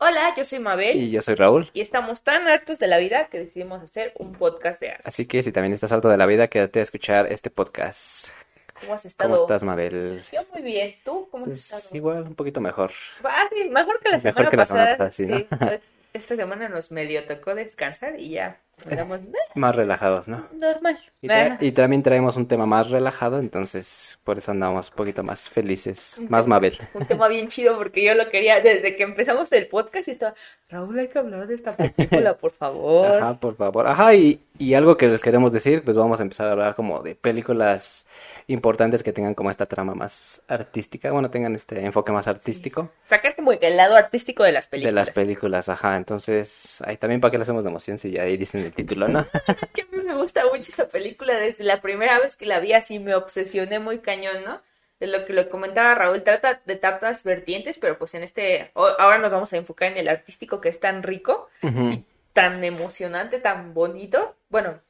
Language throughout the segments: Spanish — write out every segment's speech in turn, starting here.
Hola, yo soy Mabel Y yo soy Raúl. y estamos tan hartos de la vida que decidimos hacer un podcast de arte. Así que si también estás harto de la vida, quédate a escuchar este podcast. ¿Cómo has estado? ¿Cómo estás, Mabel? Yo muy bien. ¿Tú cómo has Pues estado? igual, un poquito mejor. Ah, sí, mejor que la Mejor semana que la semana pasada. pasada, sí, ¿no? Esta semana nos medio tocó descansar y ya eh, Más relajados, ¿no? normal. Y, tra- y también traemos un tema más relajado, entonces por eso andamos un poquito más felices. Un Más Mabel. Un tema bien chido porque yo lo quería desde que empezamos el podcast y estaba, Raúl, hay que hablar de esta película, por favor. Ajá, por favor. Ajá, y, y algo que les queremos decir, pues vamos a empezar a hablar como de películas importantes que tengan como esta trama más artística, bueno, tengan este enfoque más artístico Sacar como el lado artístico de las de películas. las películas, ajá. Entonces, ahí también para qué le hacemos de emoción si ya ahí dicen el título, ¿no? que a mí me gusta mucho esta película. Desde la primera vez que la vi así me obsesioné muy cañón, ¿no? De lo que lo comentaba Raúl, trata de tantas vertientes, pero pues en este, ahora nos vamos a enfocar en el artístico que es tan rico y tan emocionante, tan bonito. Bueno,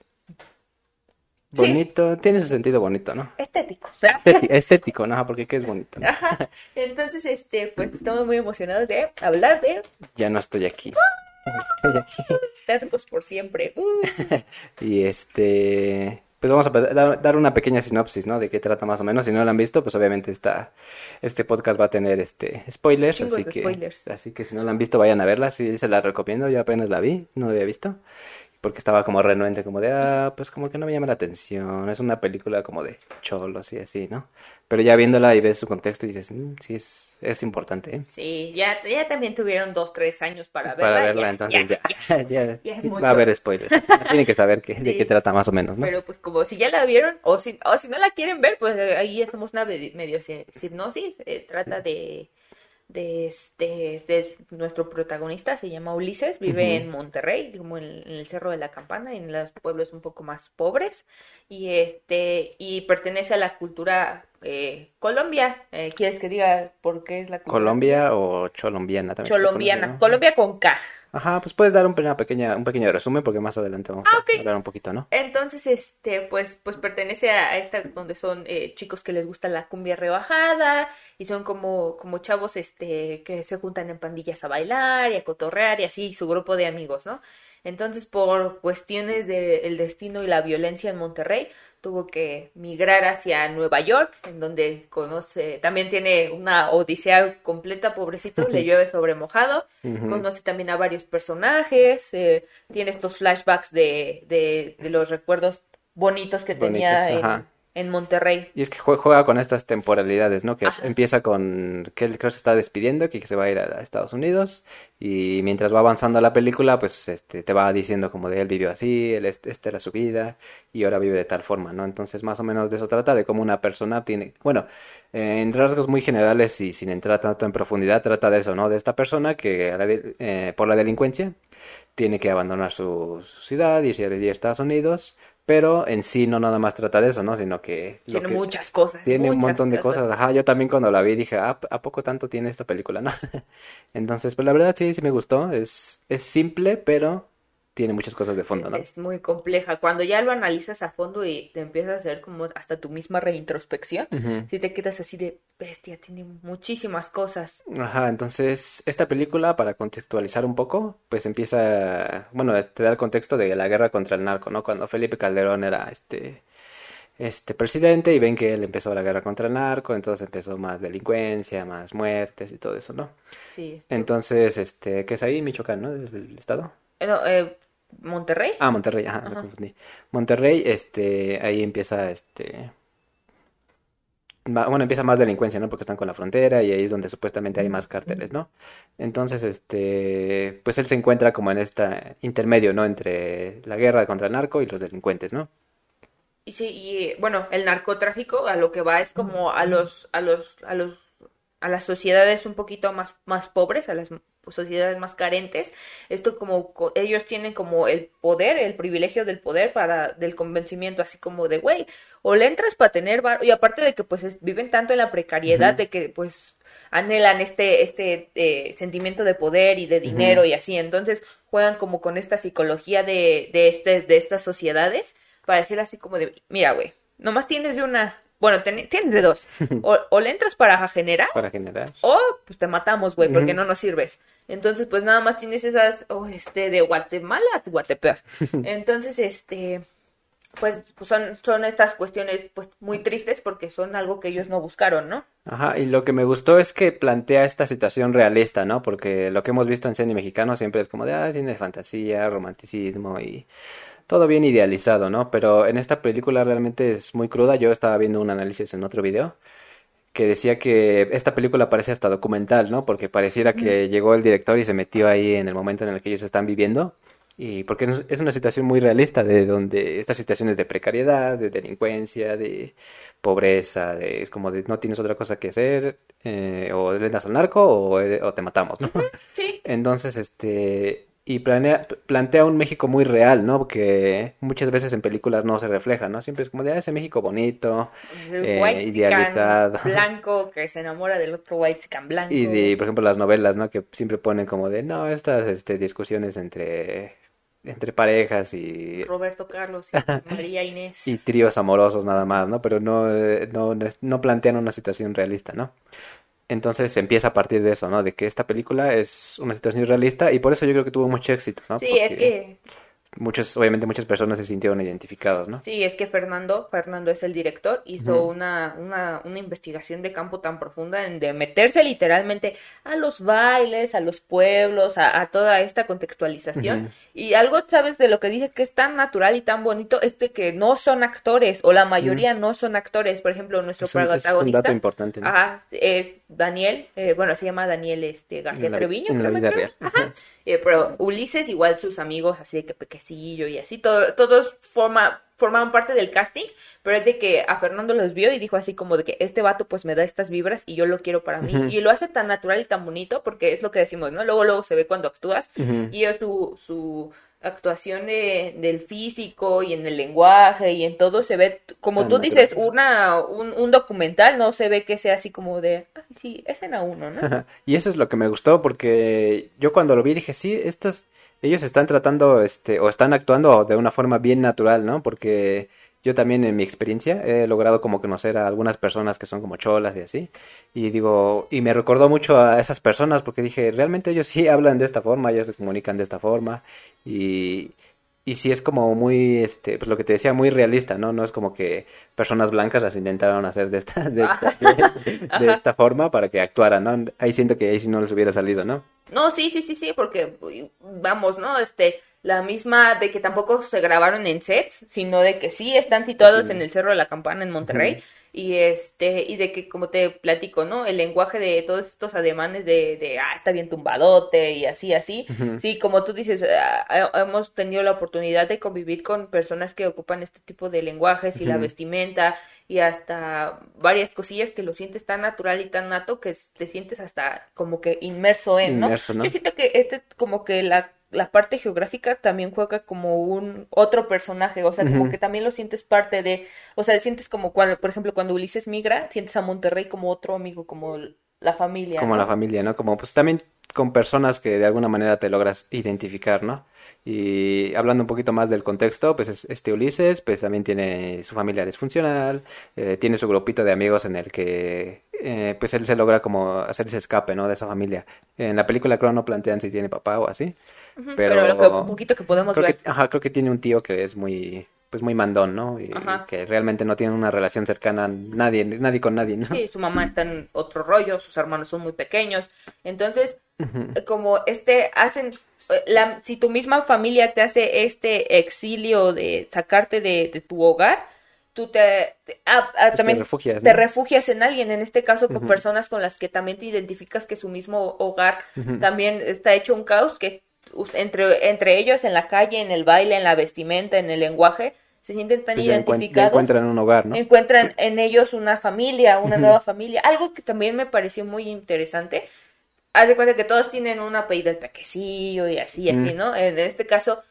Sí. Bonito, tiene su sentido bonito, ¿no? estético. Estéti- Estético, ¿no? Porque qué es bonito, ¿no? Ajá. Entonces, este, pues estamos muy emocionados de hablar de Ya no estoy aquí. Teatricos por siempre. Uh. Y este, pues vamos a dar, dar una pequeña sinopsis, ¿no? De qué trata más o menos. Si no lo han visto, pues obviamente está, este podcast va a tener este spoilers, Chingos así que, spoilers. así que si no la han visto, vayan a verla. Sí, se la recomiendo. Yo apenas la vi, no la había visto. Porque estaba como renuente, como de, ah, pues como que no me llama la atención. Es una película como de cholos y así, ¿no? Pero ya viéndola y ves su contexto y dices, "Mm, sí, es, es importante, ¿eh? Sí, ya, ya también tuvieron dos, tres años para verla. Para verla, ya, entonces ya, ya, ya, ya es va a haber spoilers. Tienen que saber qué- de Sí. qué trata más o menos, ¿no? Pero pues como si ya la vieron o si, o si no la quieren ver, pues ahí hacemos una medio, medio si- hipnosis. eh, trata de, de, este, de nuestro protagonista, se llama Ulises, vive Ujú. en Monterrey, como en, en el Cerro de la Campana, en los pueblos un poco más pobres, y este y pertenece a la cultura eh, Colombia. Eh, ¿Quieres que diga por qué es la cultura Colombia o Cholombiana también. conoce, Colombiana? ¿no? Colombia con K. Ajá, pues puedes dar un, una pequeña, un pequeño resumen porque más adelante vamos Ah, a ok. hablar un poquito, ¿no? Entonces, este, pues, pues pertenece a, esta donde son eh, chicos que les gusta la cumbia rebajada y son como, como chavos, este, que se juntan en pandillas a bailar y a cotorrear y así, su grupo de amigos, ¿no? Entonces, por cuestiones del destino y la violencia en Monterrey, tuvo que migrar hacia Nueva York, en donde conoce, también tiene una odisea completa, pobrecito, le llueve sobre mojado, conoce también a varios personajes, eh, tiene estos flashbacks de, de, de los recuerdos bonitos que tenía en. En Monterrey. Y es que jue- juega con estas temporalidades, ¿no? Que Ajá. empieza con que él creo se está despidiendo, que se va a ir a Estados Unidos y mientras va avanzando la película, pues este te va diciendo como de él vivió así, él este, esta era su vida y ahora vive de tal forma, ¿no? Entonces más o menos de eso trata, de cómo una persona tiene, bueno, eh, en rasgos muy generales y sin entrar tanto en profundidad, trata de eso, ¿no? De esta persona que eh, por la delincuencia tiene que abandonar su, su ciudad, irse a Estados Unidos, pero en sí no nada más trata de eso, ¿no? Sino que Tiene que- muchas cosas. tiene un montón de cosas. Ajá, yo también cuando la vi dije, ah, ¿a poco tanto tiene esta película, no? Entonces, pues la verdad sí, sí me gustó. Es, es simple, pero tiene muchas cosas de fondo, ¿no? Es muy compleja. Cuando ya lo analizas a fondo y te empiezas a hacer como hasta tu misma reintrospección, Ujú. si te quedas así de bestia, tiene muchísimas cosas. Ajá, entonces esta película, para contextualizar un poco, pues empieza, bueno, te da el contexto de la guerra contra el narco, ¿no? Cuando Felipe Calderón era este, este presidente y ven que él empezó la guerra contra el narco, entonces empezó más delincuencia, más muertes y todo eso, ¿no? Sí. Entonces, este, ¿qué es ahí? Michoacán, ¿no? Desde el estado. No, eh, Monterrey. Ah, Monterrey, ajá, me confundí. Monterrey, este, ahí empieza, este, bueno, empieza más delincuencia, ¿no? Porque están con la frontera y ahí es donde supuestamente hay más cárteles, ¿no? Entonces, este, pues él se encuentra como en este intermedio, ¿no? Entre la guerra contra el narco y los delincuentes, ¿no? Y sí, y bueno, el narcotráfico a lo que va es como a los, a los, a los, a las sociedades un poquito más, más pobres, a las sociedades más carentes. Esto como co- ellos tienen como el poder, el privilegio del poder para, del convencimiento, así como de, güey, o le entras para tener bar, y aparte de que pues es- viven tanto en la precariedad de que pues anhelan este, este eh, sentimiento de poder y de dinero y así, entonces juegan como con esta psicología de, de este, de estas sociedades para decir así como de, mira, güey, nomás tienes de una, bueno, ten- tienes de dos. O, o le entras para generar Para generar. o pues te matamos, güey, porque no nos sirves. Entonces, pues nada más tienes esas, oh, este, de Guatemala a Guatepeor. Entonces, este, pues, pues son, son estas cuestiones, pues, muy tristes porque son algo que ellos no buscaron, ¿no? Ajá, y lo que me gustó es que plantea esta situación realista, ¿no? Porque lo que hemos visto en cine mexicano siempre es como de, ah, cine de fantasía, romanticismo y todo bien idealizado, ¿no? Pero en esta película realmente es muy cruda. Yo estaba viendo un análisis en otro video que decía que esta película parece hasta documental, ¿no? Porque pareciera que llegó el director y se metió ahí en el momento en el que ellos están viviendo. Y porque es- una situación muy realista de donde estas situaciones de precariedad, de delincuencia, de pobreza, de es como de no tienes otra cosa que hacer, eh, o le das al narco o, eh, o te matamos, ¿no? Sí. Entonces, este, y planea, plantea un México muy real, ¿no? Porque muchas veces en películas no se refleja, ¿no? Siempre es como de, ah, ese México bonito, eh, idealizado. blanco que se enamora del otro white blanco. Y de, por ejemplo, las novelas, ¿no? Que siempre ponen como de, no, estas, este, discusiones entre, entre parejas y, Roberto Carlos y María Inés. y tríos amorosos nada más, ¿no? Pero no, eh, no, no plantean una situación realista, ¿no? Entonces empieza a partir de eso, ¿no? De que esta película es una situación realista y por eso yo creo que tuvo mucho éxito, ¿no? Sí, es que muchos, obviamente muchas personas se sintieron identificados, ¿no? Sí, es que Fernando, Fernando es el director, hizo una, una, una investigación de campo tan profunda en de meterse literalmente a los bailes, a los pueblos, a, a toda esta contextualización. Y algo, ¿sabes? De lo que dices que es tan natural y tan bonito es de que no son actores, o la mayoría no son actores. Por ejemplo, nuestro Es un, es un protagonista. dato importante, ¿no? Ajá, es Daniel, eh, bueno, se llama Daniel este, García En la- Treviño. en la vida real. Ajá. Eh, pero Ulises, igual sus amigos, así de que y así, todo- todos forma, formaban parte del casting, pero es de que a Fernando los vio y dijo así como de que este vato pues me da estas vibras y yo lo quiero para mí. Y lo hace tan natural y tan bonito porque es lo que decimos, ¿no? Luego, luego se ve cuando actúas y es su, su actuación de- del físico y en el lenguaje y en todo se ve, como Tan tú dices, una, un, un documental, no se ve que sea así como de, ay, sí, es en a uno, ¿no? Y eso es lo que me gustó porque yo cuando lo vi dije, sí, estos, ellos están tratando, este, o están actuando de una forma bien natural, ¿no? Porque yo también en mi experiencia he logrado como conocer a algunas personas que son como cholas y así. Y digo, y me recordó mucho a esas personas porque dije, realmente ellos sí hablan de esta forma, ellos se comunican de esta forma. Y, y sí es como muy, este, pues lo que te decía, muy realista, ¿no? No es como que personas blancas las intentaron hacer de esta, de esta, de esta forma para que actuaran, ¿no? Ahí siento que ahí sí no les hubiera salido, ¿no? No, sí, sí, sí, sí, porque vamos, ¿no? Este, la misma de que tampoco se grabaron en sets, sino de que sí están situados Sí. en el Cerro de la Campana en Monterrey. Y este, y de que como te platico, ¿no? El lenguaje de todos estos ademanes de, de ah, está bien tumbadote y así, así. Sí, como tú dices, ah, ah, hemos tenido la oportunidad de convivir con personas que ocupan este tipo de lenguajes y la vestimenta y hasta varias cosillas que lo sientes tan natural y tan nato que te sientes hasta como que inmerso en, ¿no? Inmerso, ¿no? Yo siento que este, como que la, la parte geográfica también juega como un otro personaje, o sea, como que también lo sientes parte de, o sea, sientes como cuando, por ejemplo, cuando Ulises migra, sientes a Monterrey como otro amigo, como la familia, Como ¿no? la familia, ¿no? Como pues también con personas que de alguna manera te logras identificar, ¿no? Y hablando un poquito más del contexto, pues es- este Ulises, pues también tiene su familia disfuncional, eh, tiene su grupito de amigos en el que, eh, pues él se logra como hacer ese escape, ¿no? De esa familia. En la película creo no plantean si tiene papá o así, Pero, pero lo que, poquito que podemos creo ver. que, ajá, creo que tiene un tío que es muy, pues muy mandón, ¿no? Y Ajá. que realmente no tiene una relación cercana nadie, nadie con nadie, ¿no? Sí, su mamá está en otro rollo, sus hermanos son muy pequeños. Entonces, eh, como este, hacen, eh, la, si tu misma familia te hace este exilio de sacarte de, de tu hogar, tú te, te- ah, ah, Pues te también refugias, te refugias en alguien, en este caso con personas con las que también te identificas que su mismo hogar también está hecho un caos, que entre, entre ellos en la calle, en el baile, en la vestimenta, en el lenguaje, se sienten tan Pues identificados encuentran un hogar, ¿no? encuentran en ellos una familia, una nueva familia. Algo que también me pareció muy interesante. Haz de cuenta que todos tienen un apellido el pequecillo y así, así, Mm. ¿no? En este caso,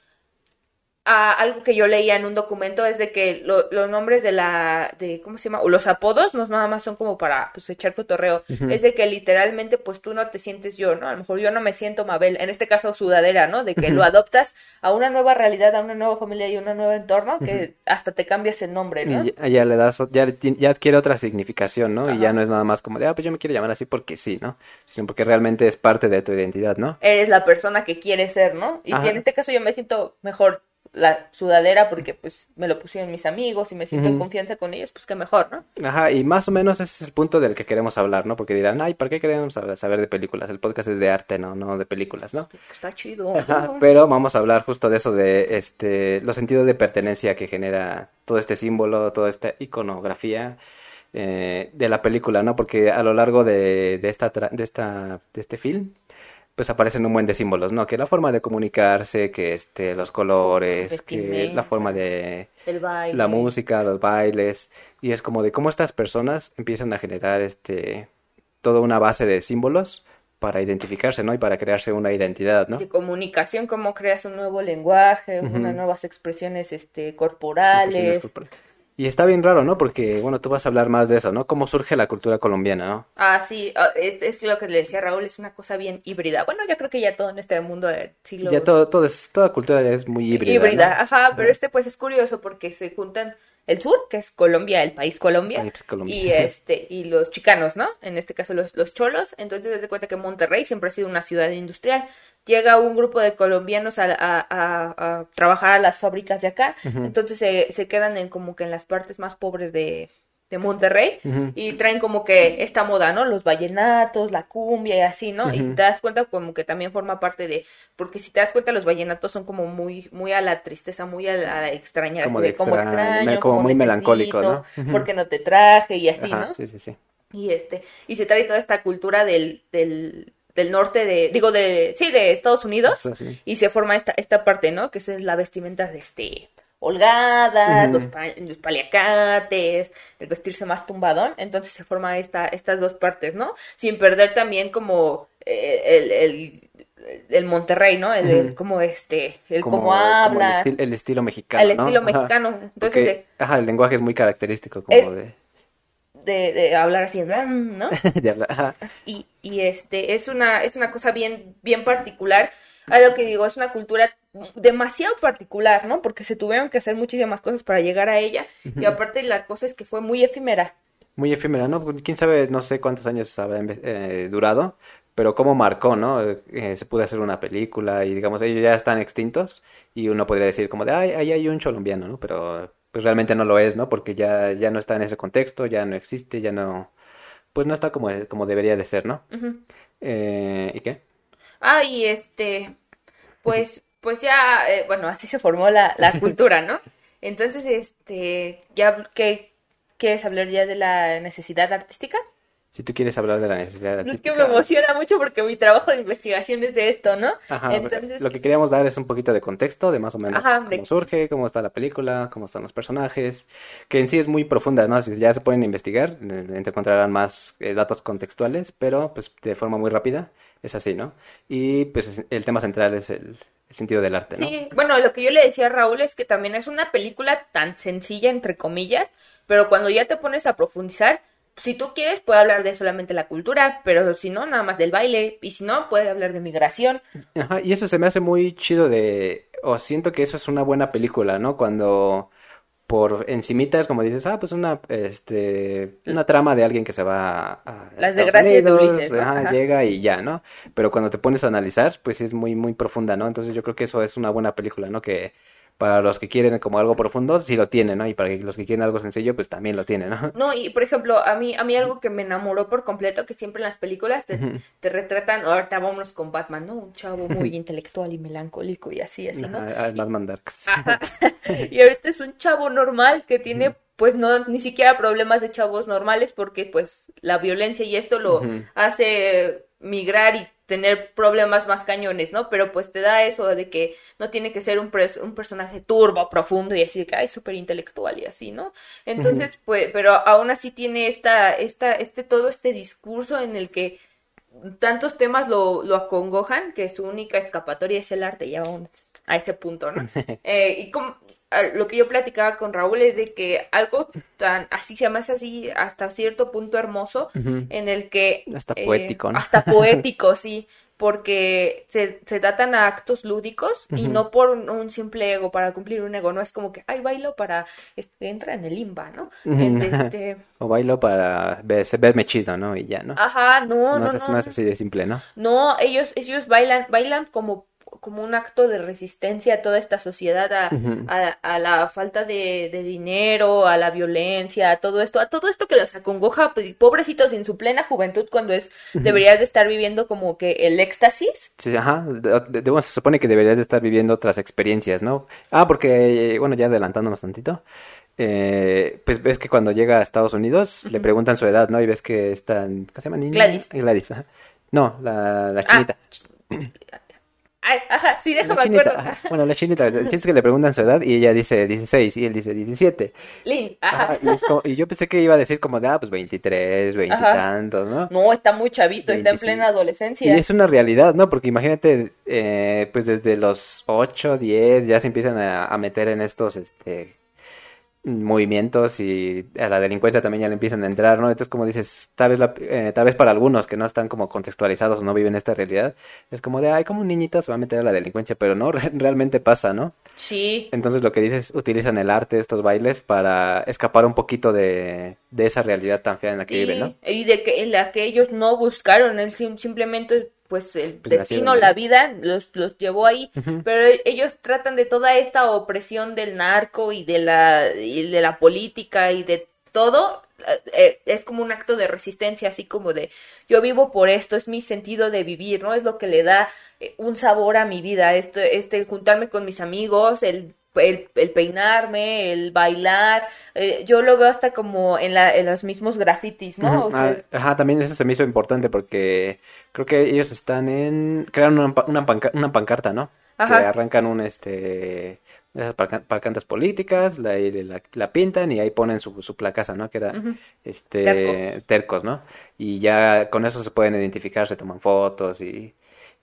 a algo que yo leía en un documento es de que lo- los nombres de la, de, ¿cómo se llama? O los apodos no nada más son como para, pues, echar cotorreo. Es de que literalmente, pues, tú no te sientes yo, ¿no? A lo mejor yo no me siento Mabel, en este caso sudadera, ¿no? De que lo adoptas a una nueva realidad, a una nueva familia y un nuevo entorno, que hasta te cambias el nombre, ¿no? Y ya, ya le das, ya, ya adquiere otra significación, ¿no? Y ya no es nada más como de, ah, pues yo me quiero llamar así porque sí, ¿no? Sino porque realmente es parte de tu identidad, ¿no? Eres la persona que quieres ser, ¿no? Y si en este caso yo me siento mejor la sudadera porque, pues, me lo pusieron mis amigos y me siento en confianza con ellos, pues, que mejor, ¿no? Ajá, y más o menos ese es el punto del que queremos hablar, ¿no? Porque dirán, ay, ¿para qué queremos saber, de películas? El podcast es de arte, ¿no? No de películas, ¿no? Está chido. Ajá, pero vamos a hablar justo de eso, de este, los sentidos de pertenencia que genera todo este símbolo, toda esta iconografía eh, de la película, ¿no? Porque a lo largo de, de esta, de esta, de este film, pues aparecen un buen de símbolos, ¿no? Que la forma de comunicarse, que este, los colores, que la forma de El baile. la música, los bailes, y es como de cómo estas personas empiezan a generar este, toda una base de símbolos para identificarse, ¿no? Y para crearse una identidad, ¿no? De comunicación, cómo creas un nuevo lenguaje, unas nuevas expresiones este, Expresiones corporales. Y está bien raro, ¿no? Porque, bueno, tú vas a hablar más de eso, ¿no? Cómo surge la cultura colombiana, ¿no? Ah, sí, ah, es, es lo que le decía Raúl, es una cosa bien híbrida. Bueno, yo creo que ya todo en este mundo del siglo Ya todo, todo es, toda cultura ya es muy híbrida, híbrida, ¿no? ajá, pero este pues es curioso porque se juntan el sur, que es Colombia, el país Colombia, País Colombia. y este, y los chicanos, ¿no? En este caso los, los cholos, entonces te cuenta que Monterrey siempre ha sido una ciudad industrial. Llega un grupo de colombianos a, a- a- a trabajar a las fábricas de acá, entonces se, se quedan en como que en las partes más pobres de, de Monterrey y traen como que esta moda, ¿no? Los vallenatos, la cumbia y así, ¿no? Y te das cuenta como que también forma parte de, porque si te das cuenta los vallenatos son como muy, muy a la tristeza, muy a la, a la extrañar, Como de como extraño, como muy melancólico, ¿no? porque no te traje y así, Ajá, ¿no? sí, sí, sí. Y este, y se trae toda esta cultura del, del, del norte de, digo, de, sí, de Estados Unidos, Eso sí. y se forma esta, esta parte, ¿no? Que es la vestimenta de este, holgadas, los, pa- los paliacates, el vestirse más tumbadón, entonces se forma esta, estas dos partes, ¿no? Sin perder también como eh, el, el, el Monterrey, ¿no? El, como este, el Como, cómo como el, habla, el estilo mexicano, el ¿no? estilo Ajá. mexicano, entonces Porque, eh, ajá, el lenguaje es muy característico como de, de hablar así, ¿no? de, de hablar. Ajá. y, y este es una es una cosa bien bien particular a lo que digo es una cultura demasiado particular no porque se tuvieron que hacer muchísimas cosas para llegar a ella y aparte la cosa es que fue muy efímera Muy efímera, ¿no? Quién sabe, no sé cuántos años habrá eh, durado, pero cómo marcó, ¿no? Eh, se pudo hacer una película y digamos, ellos ya están extintos y uno podría decir como de, ay, ahí hay un colombiano, ¿no? Pero pues realmente no lo es, ¿no? Porque ya, ya no está en ese contexto, ya no existe, ya no, pues no está como, como debería de ser, ¿no? Ujú. Eh, ¿y qué? Ah y este pues pues ya eh, bueno así se formó la, la cultura no entonces este ya que quieres hablar ya de la necesidad artística Si tú quieres hablar de la necesidad es que artística. me emociona mucho porque mi trabajo de investigación es de esto no Ajá, entonces lo que queríamos dar es un poquito de contexto, de más o menos Ajá, cómo de- surge, cómo está la película, cómo están los personajes, que en sí es muy profunda, ¿no? Si ya se pueden investigar, encontrarán más eh, datos contextuales, pero pues de forma muy rápida, es así, ¿no? Y pues es- el tema central es el, el sentido del arte, ¿no? Sí, bueno, lo que yo le decía a Raúl es que también es una película tan sencilla, entre comillas, pero cuando ya te pones a profundizar, si tú quieres, puede hablar de solamente la cultura, pero si no, nada más del baile, y si no, puede hablar de migración. Ajá, y eso se me hace muy chido de, o siento que eso es una buena película, ¿no? Cuando por encimita es como dices, ah, pues una, este, una trama de alguien que se va a, a Las desgracias de Ulises, ¿no? ajá, Ajá. llega y ya, ¿no? Pero cuando te pones a analizar, pues es muy, muy profunda, ¿no? Entonces yo creo que eso es una buena película, ¿no? Que para los que quieren como algo profundo, sí lo tiene, ¿no? Y para los que quieren algo sencillo, pues también lo tiene, ¿no? No, y por ejemplo, a mí, a mí algo que me enamoró por completo, que siempre en las películas te, te retratan, ahorita vámonos con Batman, ¿no? Un chavo muy intelectual y melancólico y así, así, ¿no? Al Batman Darks. Ajá. Y ahorita es un chavo normal que tiene, pues, no, ni siquiera problemas de chavos normales porque, pues, la violencia y esto lo hace migrar y tener problemas más cañones, ¿no? Pero, pues, te da eso de que no tiene que ser un, pres- un personaje turbo, profundo y así, que, ay, súper intelectual y así, ¿no? Entonces, pues, pero aún así tiene esta, esta, este, todo este discurso en el que tantos temas lo, lo acongojan que su única escapatoria es el arte, ya vamos a ese punto, ¿no? Eh, y como, lo que yo platicaba con Raúl es de que algo tan así se llama así hasta cierto punto hermoso en el que hasta poético ¿no? hasta poético sí porque se, se tratan a actos lúdicos y no por un, simple ego, para cumplir un ego, no es como que, ay, bailo para, este, entra en el limba, ¿no? Este... o bailo para verme chido, ¿no? Y ya, ¿no? Ajá, no, no, no. Es, no es así de simple, ¿no? No, ellos, ellos bailan, bailan como como un acto de resistencia a toda esta sociedad, a, a, la falta de, de, dinero, a la violencia, a todo esto, a todo esto que los acongoja, pues, pobrecitos en su plena juventud cuando es, deberías de estar viviendo como que el éxtasis. Sí, ajá, se supone que deberías de estar viviendo otras experiencias, ¿no? Ah, porque, bueno, ya adelantándonos tantito, eh, pues ves que cuando llega a Estados Unidos le preguntan su edad, ¿no? Y ves que están, ¿cómo se llama? Niña? Gladys. Gladys, ajá. No, la, la chinita. Ah, ajá, sí, déjame acuerdo. Bueno, la chinita, el chiste es que le preguntan su edad y ella dice 16 y él dice 17. Lin, ajá. y, yo pensé que iba a decir como de, ah, pues 23, 20 y tantos, ¿no? No, está muy chavito, está en plena adolescencia. Y es una realidad, ¿no? Porque imagínate, eh, pues desde los 8, 10 ya se empiezan a, a meter en estos, este, movimientos y a la delincuencia también ya le empiezan a entrar, ¿no? Entonces, como dices, tal vez, la, eh, tal vez para algunos que no están como contextualizados o no viven esta realidad, es como de, ay, como un niñito se va a meter a la delincuencia, pero no, realmente pasa, ¿no? Sí. Entonces, lo que dices, utilizan el arte, estos bailes, para escapar un poquito de, de esa realidad tan fea en la que viven, ¿no? Y de que en la que ellos no buscaron, él simplemente pues el pues destino, la vida los, los llevó ahí, pero ellos tratan de toda esta opresión del narco y de la, y de la política y de todo, eh, eh, es como un acto de resistencia, así como de yo vivo por esto, es mi sentido de vivir, ¿no? Es lo que le da eh, un sabor a mi vida, esto, este, juntarme con mis amigos, el el, peinarme, el bailar, eh, yo lo veo hasta como en, la, en los mismos grafitis, ¿no? Ah, ajá, también eso se me hizo importante porque creo que ellos están en... crearon una, una, una pancarta, ¿no? Ajá. Que arrancan un, este... Esas pancartas políticas, la, la, pintan y ahí ponen su, su placaza, ¿no? Que era, este... Tercos. tercos, ¿no? Y ya con eso se pueden identificar, se toman fotos y...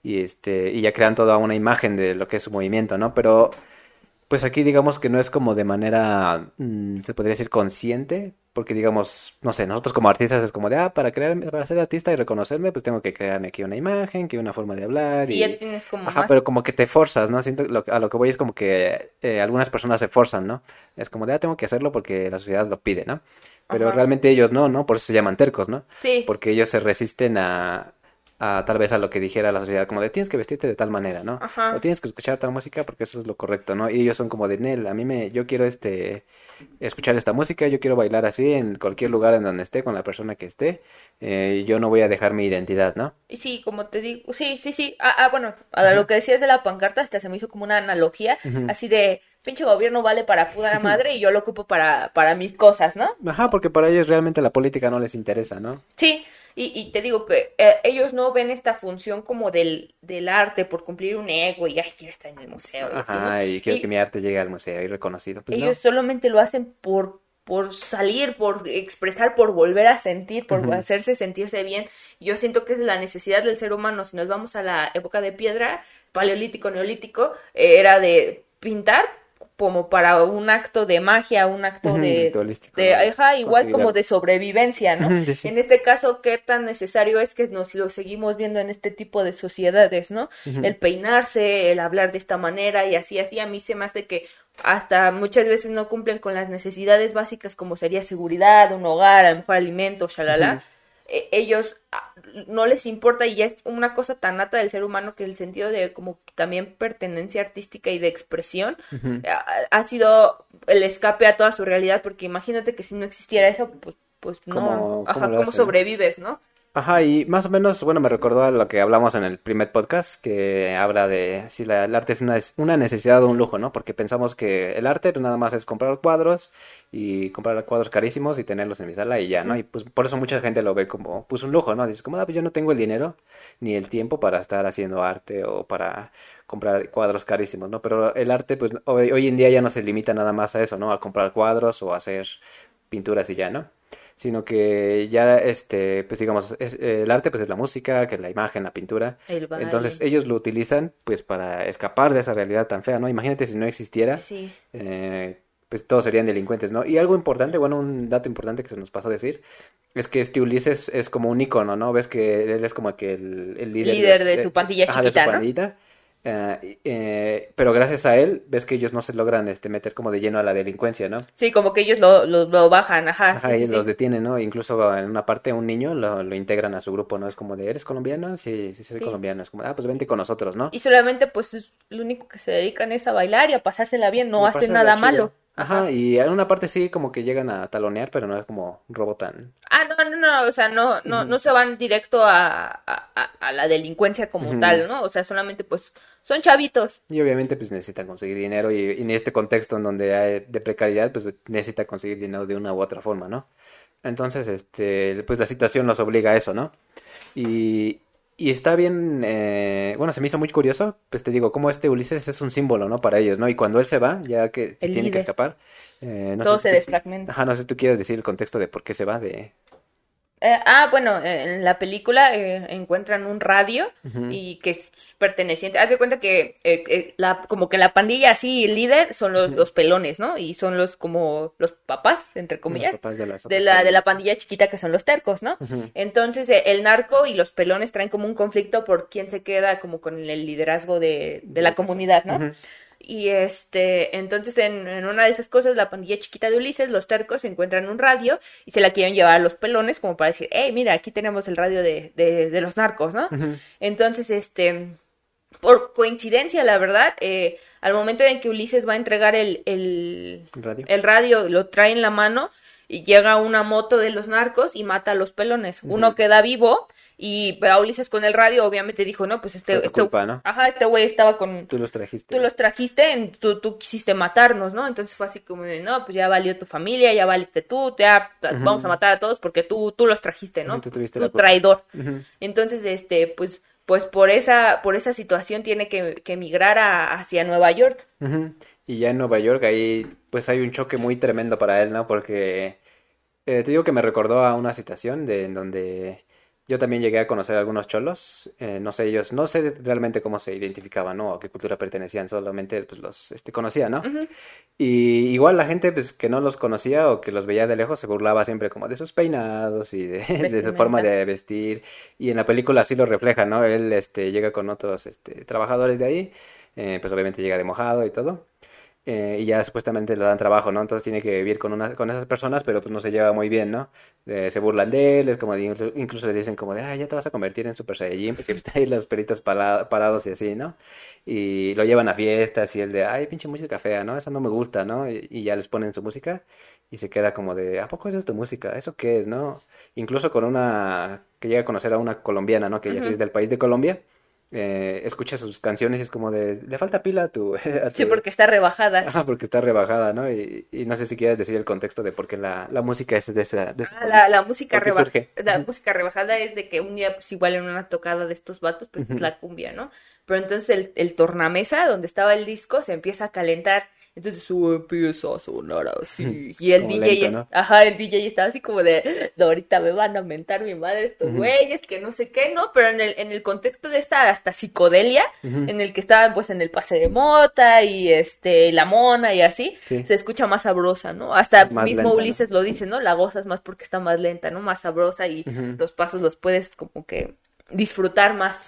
Y, este, y ya crean toda una imagen de lo que es su movimiento, ¿no? Pero pues aquí digamos que no es como de manera, mm, se podría decir consciente, porque digamos, no sé, nosotros como artistas es como de, ah, para crear, para ser artista y reconocerme, pues tengo que crearme aquí una imagen, que una forma de hablar. Y, ya tienes como Ajá, pero como que te forzas, ¿no? Siento, a lo que voy es como que eh, algunas personas se forzan, ¿no? Es como de, ah, tengo que hacerlo porque la sociedad lo pide, ¿no? Pero realmente ellos no, ¿no? Por eso se llaman tercos, ¿no? Sí. Porque ellos se resisten a, a tal vez a lo que dijera la sociedad, como de tienes que vestirte de tal manera, ¿no? O tienes que escuchar tal música porque eso es lo correcto, ¿no? Y ellos son como de Nel, a mí me, yo quiero este, escuchar esta música, yo quiero bailar así en cualquier lugar en donde esté, con la persona que esté, eh, yo no voy a dejar mi identidad, ¿no? Y sí, como te digo, sí, sí, sí, ah, ah bueno, a lo que decías de la pancarta hasta se me hizo como una analogía, así de, pinche gobierno vale para puta madre y yo lo ocupo para, para mis cosas, ¿no? Ajá, porque para ellos realmente la política no les interesa, ¿no? Sí, y, y te digo que eh, ellos no ven esta función como del, del arte por cumplir un ego y, ay, quiero estar en el museo. y, quiero que mi arte llegue al museo y reconocido. Pues ellos solamente lo hacen por por salir, por expresar, por volver a sentir, por hacerse sentirse bien. Yo siento que es la necesidad del ser humano. Si nos vamos a la época de piedra, paleolítico, neolítico, eh, era de pintar como para un acto de magia, un acto de, de igual como de sobrevivencia, ¿no? En este caso, qué tan necesario es que nos lo seguimos viendo en este tipo de sociedades, ¿no? El peinarse, el hablar de esta manera y así, así, a mí se me hace que hasta muchas veces no cumplen con las necesidades básicas como sería seguridad, un hogar, a lo mejor alimentos, shalala. E, ellos ah, no les importa y ya es una cosa tan nata del ser humano que el sentido de como también pertenencia artística y de expresión ha, sido el escape a toda su realidad porque imagínate que si no existiera eso pues pues no, ajá, ¿cómo sobrevives, no? Ajá, y más o menos, bueno, me recordó a lo que hablamos en el primer podcast, que habla de si la, el arte es una, una, necesidad o un lujo, ¿no? Porque pensamos que el arte pues nada más es comprar cuadros y comprar cuadros carísimos y tenerlos en mi sala y ya, ¿no? Y pues por eso mucha gente lo ve como pues un lujo, ¿no? Dices como, ah, pues yo no tengo el dinero ni el tiempo para estar haciendo arte o para comprar cuadros carísimos, ¿no? Pero el arte pues hoy, hoy en día ya no se limita nada más a eso, ¿no? A comprar cuadros o hacer pinturas y ya, ¿no? Sino que ya, este, pues digamos, es, el arte pues es la música, que es la imagen, la pintura. El baile. Entonces ellos lo utilizan pues para escapar de esa realidad tan fea, ¿no? Imagínate si no existiera, Sí. eh, pues todos serían delincuentes, ¿no? Y algo importante, bueno, un dato importante que se nos pasó a decir, es que este Ulises es como un icono, ¿no? Ves que él es como que el, el líder, Líder de su pandilla ajá, de su chiquita, ¿no? pandilla. Eh, eh, pero gracias a él, ves que ellos no se logran este, meter como de lleno a la delincuencia, ¿no? Sí, como que ellos lo, lo, lo bajan, ajá. Ajá, sí, ellos sí, los detienen, ¿no? Incluso en una parte un niño lo, lo integran a su grupo, ¿no? Es como de, ¿eres colombiano? Sí, sí, soy Sí. colombiano. Es como, ah, pues vente con nosotros, ¿no? Y solamente, pues, es lo único que se dedican es a bailar y a pasársela bien, no hacen nada malo. Ajá, y en una parte sí como que llegan a talonear, pero no es como un robo tan... Ah, no, no, no, o sea, no, no, no se van directo a, a, la delincuencia como tal, ¿no? O sea, solamente, pues, son chavitos. Y obviamente pues necesitan conseguir dinero y, y en este contexto en donde hay de precariedad pues necesita conseguir dinero de una u otra forma, ¿no? Entonces, este, pues la situación los obliga a eso, ¿no? Y, y está bien, eh, bueno, se me hizo muy curioso, pues te digo, como este Ulises es un símbolo, ¿no? Para ellos, ¿no? Y cuando él se va, ya que se tiene que escapar, eh, no Todo sé se si desfragmenta. Ajá, no sé si tú quieres decir el contexto de por qué se va de... Eh, ah, bueno, en la película eh, encuentran un radio y que es perteneciente. Haz de cuenta que eh, eh, la, como que la pandilla así, el líder, son los, los pelones, ¿no? Y son los como los papás, entre comillas, Los papás de las de otras la, de la pandilla chiquita que son los tercos, ¿no? Entonces eh, el narco y los pelones traen como un conflicto por quién se queda como con el liderazgo de, de la comunidad, ¿no? Y este, entonces en, en una de esas cosas, la pandilla chiquita de Ulises, los tercos encuentran un radio y se la quieren llevar a los pelones como para decir, hey, mira, aquí tenemos el radio de, de, de los narcos, ¿no? Entonces, este, por coincidencia, la verdad, eh, al momento en que Ulises va a entregar el, el, Radio. el radio, lo trae en la mano y llega una moto de los narcos y mata a los pelones. Uno queda vivo y a Ulises con el radio obviamente dijo, no, pues este, este, culpa, ¿no? ajá, este güey estaba con, Tú los trajiste. tú los trajiste, tú, tú quisiste matarnos, ¿no? Entonces fue así como de, no, pues ya valió tu familia, ya valiste tú, ya ta- Ujú. vamos a matar a todos porque tú, tú los trajiste, ¿no? Tú tuviste Tú la traidor. Entonces, este, pues, pues por esa, por esa situación tiene que, que emigrar a- hacia Nueva York. Y ya en Nueva York ahí pues hay un choque muy tremendo para él, ¿no? Porque eh, te digo que me recordó a una situación de en donde yo también llegué a conocer a algunos cholos, eh, no sé ellos, no sé realmente cómo se identificaban, ¿no? O a qué cultura pertenecían, solamente pues los este, conocía, ¿no? Y igual la gente pues que no los conocía o que los veía de lejos se burlaba siempre como de sus peinados y de, de su forma de vestir. Y en la película así lo refleja, ¿no? Él este, llega con otros este, trabajadores de ahí, eh, pues obviamente llega de mojado y todo. Eh, y ya supuestamente le dan trabajo, ¿no? Entonces tiene que vivir con una, con esas personas, pero pues no se lleva muy bien, ¿no? Eh, se burlan de él, es como de- incluso le dicen como de, ah, ya te vas a convertir en Super Saiyajin, porque está ahí los peritos parados y así, ¿no? Y lo llevan a fiestas y él de, ay, pinche música fea, ¿no? Esa no me gusta, ¿no? Y, y ya les ponen su música y se queda como de, ¿a poco esa es tu música? ¿Eso qué es, no? Incluso con una, que llega a conocer a una colombiana, ¿no? Que Ujú. es del país de Colombia, eh, escucha sus canciones y es como de, le falta pila a tu... a Sí, porque está rebajada. Porque está rebajada, ¿no? Y, y no sé si quieres decir el contexto de por qué la, la música es de esa... de esa Ah, la, la música ¿Por qué reba- surge? la música rebajada es de que un día, pues igual en una tocada de estos vatos, pues es la cumbia, ¿no? Pero entonces el, el tornamesa, donde estaba el disco, se empieza a calentar. Entonces su empieza a sonar así. Y el Como DJ, lento, es- ¿no? ajá, el DJ estaba así como de, "No, ahorita me van a mentar mi madre estos güeyes, que no sé qué, ¿no? Pero en el, en el contexto de esta hasta psicodelia, en el que estaban pues en el pase de mota y este, la mona y así, Sí. se escucha más sabrosa, ¿no? Hasta Más mismo lenta, ¿no? Ulises lo dice, ¿no? La gozas más porque está más lenta, ¿no? Más sabrosa y los pasos los puedes como que disfrutar más.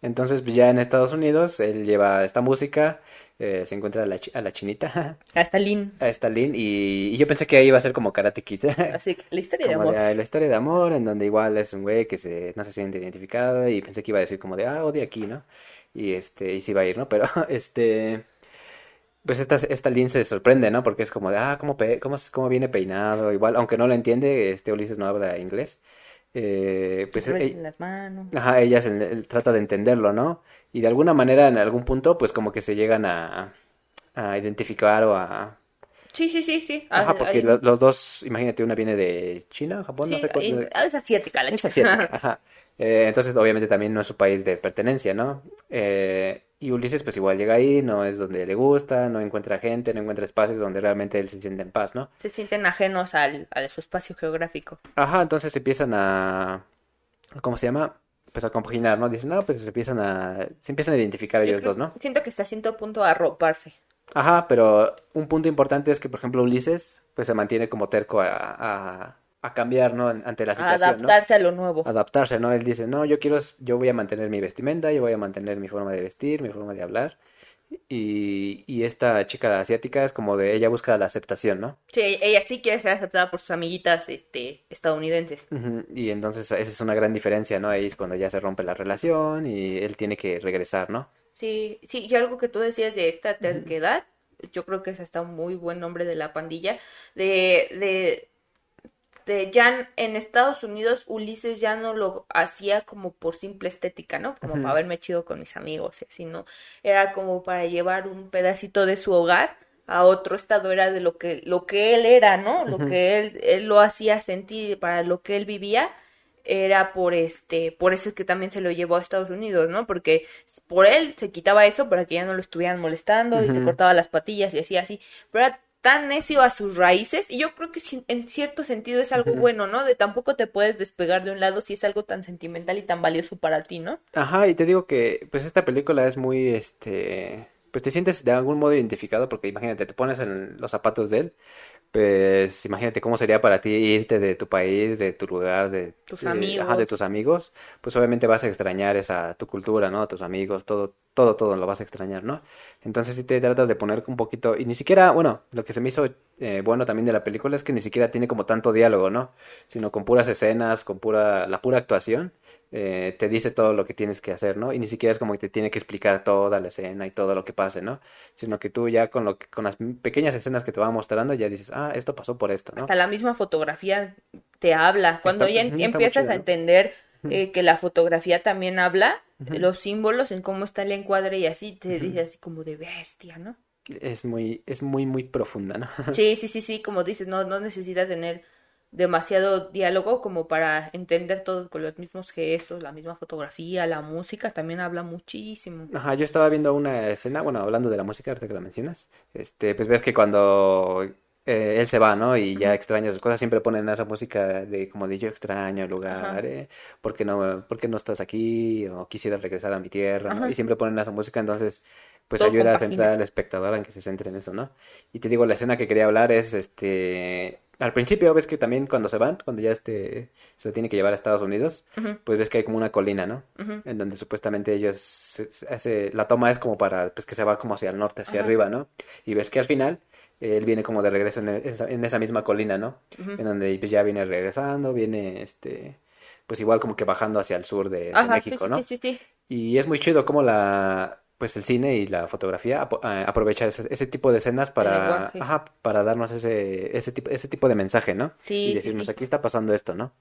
Entonces, pues ya en Estados Unidos, él lleva esta música, eh, se encuentra a la, a la chinita, Hasta Lin. a Stalin, y, y yo pensé que ahí iba a ser como Karate Kid, Así que la historia de amor. de, la historia de amor, en donde igual es un güey que se, no se siente identificado, y pensé que iba a decir como de, ah, odia aquí, ¿no? Y este, y sí iba a ir, ¿no? Pero, este, pues esta, esta Lin se sorprende, ¿no? Porque es como de, ah, ¿cómo, pe- cómo, cómo viene peinado? Igual, aunque no lo entiende, este Ulises no habla inglés, eh, pues... Pues, eh, las manos. Ajá, ella se- trata de entenderlo, ¿no? Y de alguna manera, en algún punto, pues como que se llegan a, a identificar o a... Sí, sí, sí, sí. Ajá, Ah, porque los dos, imagínate, una viene de China, Japón, no sé cuál. ah, es asiática la Es chica. asiática, ajá. Eh, entonces, obviamente, también no es su país de pertenencia, ¿no? Eh, y Ulises pues igual llega ahí, no es donde le gusta, no encuentra gente, no encuentra espacios donde realmente él se siente en paz, ¿no? Se sienten ajenos al, a su espacio geográfico. Ajá, entonces empiezan a, ¿cómo se llama? Pues a compaginar, ¿no? Dicen, no, pues se empiezan a, se empiezan a identificar ellos dos, ¿no? Siento que está a cierto punto a arroparse. Ajá, pero un punto importante es que, por ejemplo, Ulises, pues se mantiene como terco a, a, a cambiar, ¿no? Ante la situación, Adaptarse a lo nuevo. Adaptarse, ¿no? Él dice, no, yo quiero, yo voy a mantener mi vestimenta, yo voy a mantener mi forma de vestir, mi forma de hablar. Y, y esta chica asiática es como de, ella busca la aceptación, ¿no? Sí, ella sí quiere ser aceptada por sus amiguitas este, estadounidenses. Ujú, Y entonces esa es una gran diferencia, ¿no? Ahí es cuando ya se rompe la relación y él tiene que regresar, ¿no? Sí, sí, y algo que tú decías de esta terquedad, yo creo que es hasta un muy buen nombre de la pandilla, de, de, de ya en Estados Unidos Ulises ya no lo hacía como por simple estética, ¿no? Como para verme chido con mis amigos, sino era como para llevar un pedacito de su hogar a otro estado, era de lo que, lo que él era, ¿no? Lo que él, él lo hacía sentir, para lo que él vivía, era por este, por eso es que también se lo llevó a Estados Unidos, ¿no? Porque por él se quitaba eso para que ya no lo estuvieran molestando y se cortaba las patillas y así, así. Pero era tan necio a sus raíces y yo creo que en cierto sentido es algo bueno, ¿no? De tampoco te puedes despegar de un lado si es algo tan sentimental y tan valioso para ti, ¿no? Ajá, y te digo que pues esta película es muy, este, pues te sientes de algún modo identificado porque imagínate, te pones en los zapatos de él, pues imagínate cómo sería para ti irte de tu país, de tu lugar, de, Tus de- ajá, amigos. de tus amigos, pues obviamente vas a extrañar esa, tu cultura, ¿no? Tus amigos, todo, todo, todo lo vas a extrañar, ¿no? Entonces sí te tratas de poner un poquito, y ni siquiera, bueno, lo que se me hizo eh, bueno también de la película es que ni siquiera tiene como tanto diálogo, ¿no? Sino con puras escenas, con pura, la pura actuación eh, te dice todo lo que tienes que hacer, ¿no? Y ni siquiera es como que te tiene que explicar toda la escena y todo lo que pase, ¿no? Sino que tú ya con lo que, con las pequeñas escenas que te va mostrando ya dices, ah, esto pasó por esto, ¿no? Hasta la misma fotografía te habla. Cuando Está- ya en- empiezas chido, a entender eh, que la fotografía también habla, los símbolos, en cómo está el encuadre y así, te dice así como de bestia, ¿no? Es muy, es muy, muy profunda, ¿no? Sí, sí, sí, sí, como dices, no, no necesitas tener demasiado diálogo como para entender todo con los mismos gestos, la misma fotografía, la música también habla muchísimo. Ajá, yo estaba viendo una escena, bueno, hablando de la música, ahorita que la mencionas, este, pues ves que cuando eh, él se va, ¿no? Y ya extraña sus cosas, siempre ponen esa música de como de yo extraño el lugar, eh, ¿por qué no, por qué no estás aquí? O quisiera regresar a mi tierra. Y siempre ponen esa música, entonces, pues Todo ayuda a centrar al espectador en que se centre en eso, ¿no? Y te digo, la escena que quería hablar es, este, al principio ves que también cuando se van, cuando ya este, se lo tiene que llevar a Estados Unidos, pues ves que hay como una colina, ¿no? en donde supuestamente ellos se- la toma es como para pues que se va como hacia el norte, hacia arriba, ¿no? Y ves que al final él viene como de regreso en esa, en esa misma colina, ¿no? En donde pues ya viene regresando, viene este pues igual como que bajando hacia el sur de, México, sí, ¿no? sí, sí, sí. Y es muy chido como la pues el cine y la fotografía apo- eh, aprovecha ese, ese tipo de escenas para ajá, para darnos ese ese tipo ese tipo de mensaje, ¿no? Sí, Y decirnos sí. aquí está pasando esto, ¿no?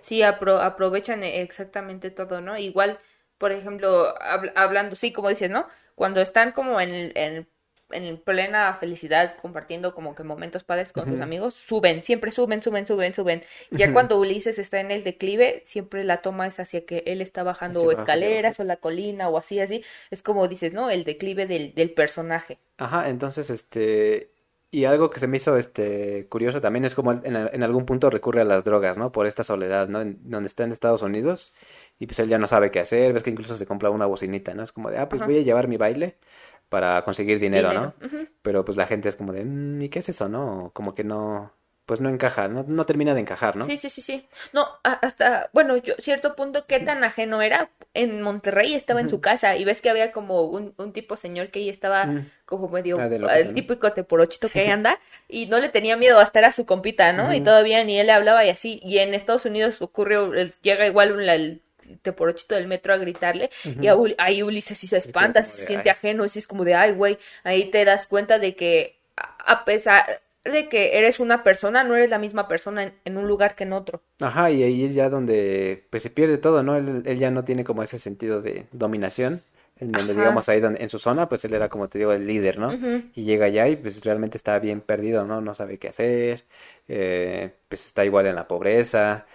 Sí, apro- aprovechan e- exactamente todo, ¿no? Igual, por ejemplo, habl- hablando, sí, como dices, ¿no? Cuando están como en, el- en, en plena felicidad, compartiendo como que momentos padres con sus amigos, suben, siempre suben, suben, suben, suben. Y ya cuando Ulises está en el declive, siempre la toma es hacia que él está bajando o escaleras o la colina o así, así. Es como dices, ¿no? El declive del, del personaje. Ajá, entonces, este, y algo que se me hizo, este, curioso también es como en, en algún punto recurre a las drogas, ¿no? Por esta soledad, ¿no? En- donde está en Estados Unidos y pues él ya no sabe qué hacer, ves que incluso se compra una bocinita, ¿no? Es como de, ah, pues Ajá. voy a llevar mi baile para conseguir dinero, Dinero. ¿no? Pero pues la gente es como de, "Mm, ¿y qué es eso, no? Como que no, pues no encaja, no, no termina de encajar, ¿no? Sí, sí, sí, sí. No, hasta, bueno, yo, cierto punto, qué tan ajeno era. En Monterrey estaba en su casa y ves que había como un, un tipo señor que ahí estaba Mm. como medio, Ah, de el loquito, ¿no? típico teporochito que ahí anda y no le tenía miedo hasta era su compita, ¿no? Y todavía ni él le hablaba y así. Y en Estados Unidos ocurrió, el- llega igual un, el teporochito del metro a gritarle y a Ul- ahí Ulises sí se Sí, espanta, como se de, siente "Ay". ajeno, y sí es como de, ay, güey, ahí te das cuenta de que a pesar de que eres una persona, no eres la misma persona en, en un lugar que en otro. Ajá, y ahí es ya donde pues se pierde todo, ¿no? Él, él ya no tiene como ese sentido de dominación, en donde Ajá. digamos ahí donde, en su zona, pues él era como te digo el líder, ¿no? Y llega allá y pues realmente está bien perdido, ¿no? No sabe qué hacer, eh, pues está igual en la pobreza.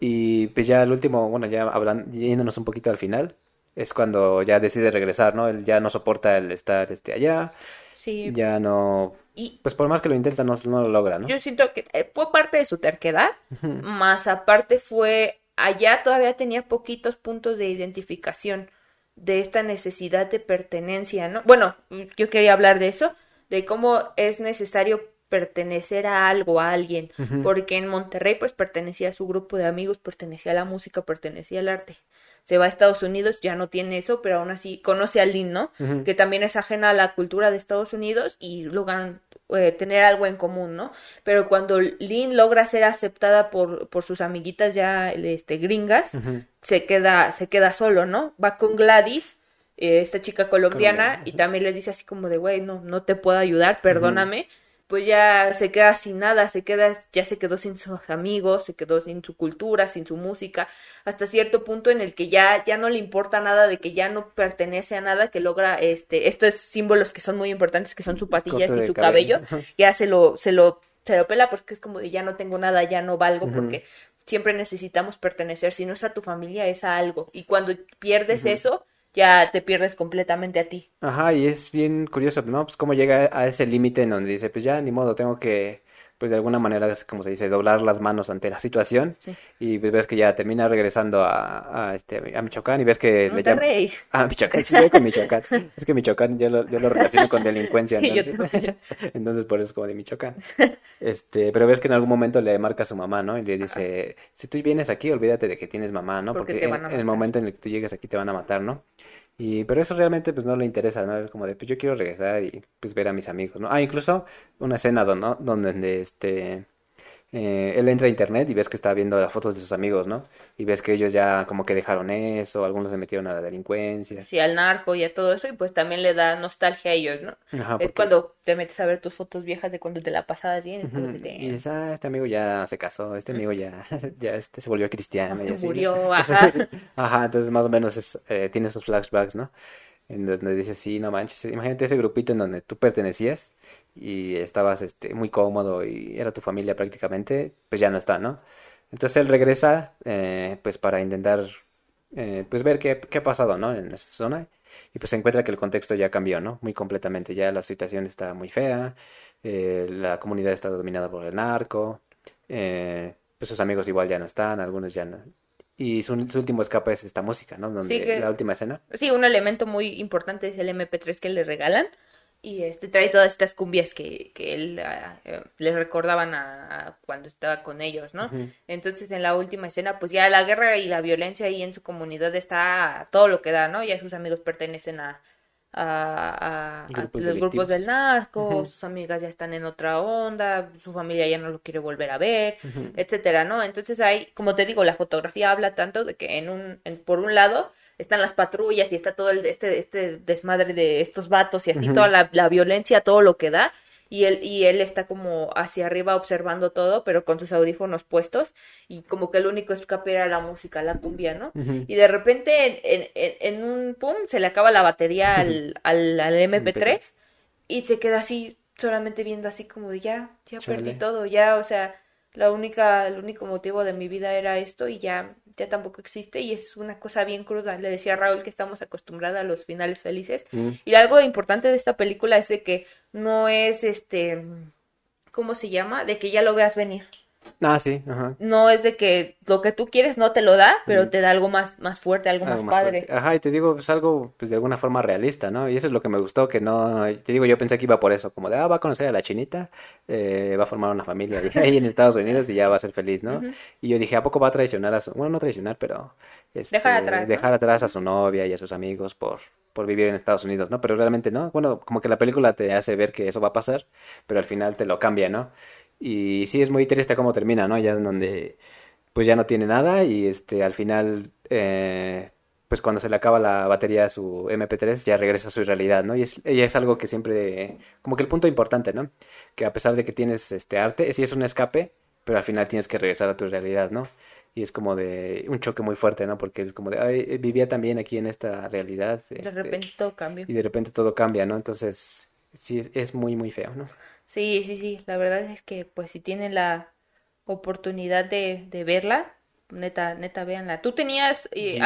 Y pues ya el último, bueno, ya hablando, yéndonos un poquito al final, es cuando ya decide regresar, ¿no? Él ya no soporta el estar este, allá, Sí. ya no... Y Pues por más que lo intenta, no, no lo logra, ¿no? yo siento que eh, fue parte de su terquedad, más aparte fue, allá todavía tenía poquitos puntos de identificación de esta necesidad de pertenencia, ¿no? Bueno, yo quería hablar de eso, de cómo es necesario pertenecer a algo, a alguien, porque en Monterrey pues pertenecía a su grupo de amigos, pertenecía a la música, pertenecía al arte. Se va a Estados Unidos, ya no tiene eso, pero aún así conoce a Lynn, ¿no? Que también es ajena a la cultura de Estados Unidos y logran eh, tener algo en común, ¿no? Pero cuando Lynn logra ser aceptada por, por sus amiguitas ya este, gringas, se queda, se queda solo, ¿no? Va con Gladys, eh, esta chica colombiana, Colombiana, y también le dice así como de, güey, no, no te puedo ayudar, perdóname. Pues ya se queda sin nada, se queda, ya se quedó sin sus amigos, se quedó sin su cultura, sin su música, hasta cierto punto en el que ya, ya no le importa nada, de que ya no pertenece a nada, que logra este, estos símbolos que son muy importantes, que son su patillas y su cabello. cabello, ya se lo, se lo, se lo pela porque es como de ya no tengo nada, ya no valgo, porque siempre necesitamos pertenecer, si no es a tu familia, es a algo. Y cuando pierdes eso, ya te pierdes completamente a ti. Ajá, y es bien curioso, ¿no? Pues cómo llega a ese límite en donde dice, pues ya, ni modo, tengo que, pues de alguna manera, es como se dice, doblar las manos ante la situación. Sí. Y pues ves que ya termina regresando a, a, este, a Michoacán y ves que le llama... Monterrey. Ah, Michoacán, sí, con Michoacán. Es que Michoacán yo lo, yo lo relaciono con delincuencia, Sí, entonces, por eso es como de Michoacán. Este, pero ves que en algún momento le marca a su mamá, ¿no? Y le dice, si tú vienes aquí, olvídate de que tienes mamá, ¿no? Porque Porque te en, van a en el matar. momento en el que tú llegues aquí te van a matar, ¿no? Y, pero eso realmente pues no le interesa, ¿no? Es como de, pues yo quiero regresar y pues ver a mis amigos, ¿no? Ah, incluso una escena don- ¿no? donde este, eh, él entra a internet y ves que está viendo las fotos de sus amigos, ¿no? Y ves que ellos ya como que dejaron eso, algunos se metieron a la delincuencia. Sí, al narco y a todo eso, y pues también le da nostalgia a ellos, ¿no? Ajá, Es porque- cuando te metes a ver tus fotos viejas de cuando te la pasabas bien, es como Ujú, que Y te dices, ah, este amigo ya se casó, este amigo ya, ya este se volvió cristiano y así, ¿no? murió, ajá. Ajá, entonces más o menos es, eh, tiene esos flashbacks, ¿no? En donde dices, sí, no manches, imagínate ese grupito en donde tú pertenecías y estabas este, muy cómodo y era tu familia prácticamente, pues ya no está, ¿no? Entonces él regresa, eh, pues para intentar, eh, pues ver qué, qué ha pasado, ¿no? En esa zona y pues se encuentra que el contexto ya cambió, ¿no? Muy completamente, ya la situación está muy fea, eh, la comunidad está dominada por el narco, eh, pues sus amigos igual ya no están, algunos ya no. Y su, su último escape es esta música, ¿no? Donde Sí, que- la última escena. Sí, un elemento muy importante es el MP3 que le regalan. Y este trae todas estas cumbias que, que él ah, eh, les recordaban a, a cuando estaba con ellos, ¿no? Entonces en la última escena, pues ya la guerra y la violencia ahí en su comunidad está a todo lo que da, ¿no? Ya sus amigos pertenecen a, a, a- a Grupos los grupos del narco, sus amigas ya están en otra onda, su familia ya no lo quiere volver a ver, etcétera, ¿no? Entonces hay, como te digo, la fotografía habla tanto de que en un, en- por un lado están las patrullas y está todo el, este, este desmadre de estos vatos y así toda la, la violencia, todo lo que da. Y él, y él está como hacia arriba observando todo, pero con sus audífonos puestos. Y como que el único escape era la música, la cumbia, ¿no? Y de repente en, en, un pum se le acaba la batería al, al, al MP3 y se queda así, solamente viendo así como de ya, ya perdí todo, ya, o sea, la única, el único motivo de mi vida era esto y ya, ya tampoco existe y es una cosa bien cruda. Le decía a Raúl que estamos acostumbrados a los finales felices Mm. y algo importante de esta película es de que no es este, ¿cómo se llama? De que ya lo veas venir. Ah, sí, ajá. No es de que lo que tú quieres no te lo da, pero Mm. te da algo más, más fuerte, algo, Algo más más padre. fuerte. Ajá, y te digo, pues algo, pues de alguna forma realista, ¿no? Y eso es lo que me gustó, que no, te digo, yo pensé que iba por eso, como de, ah, va a conocer a la chinita, eh, va a formar una familia ahí- en Estados Unidos y ya va a ser feliz, ¿no? Y yo dije, ¿a poco va a traicionar a su, bueno, no traicionar, pero, este, Dejar atrás, ¿no? dejar atrás a su novia y a sus amigos por, por vivir en Estados Unidos, ¿no? Pero realmente no, bueno, como que la película te hace ver que eso va a pasar, pero al final te lo cambia, ¿no? Y sí es muy triste cómo termina, ¿no? Ya en donde pues ya no tiene nada y este al final eh, pues cuando se le acaba la batería a su MP3 ya regresa a su realidad, ¿no? Y es, y es algo que siempre, como que el punto importante, ¿no? Que a pesar de que tienes este arte, sí es un escape, pero al final tienes que regresar a tu realidad, ¿no? Y es como de un choque muy fuerte, ¿no? Porque es como de, ay, vivía también aquí en esta realidad. De este, repente todo cambia. y de repente todo cambia, ¿no? Entonces, sí, es, es muy, muy feo, ¿no? Sí, sí, sí. La verdad es que, pues, si tienen la oportunidad de, de verla, neta, neta, véanla. Tú tenías... y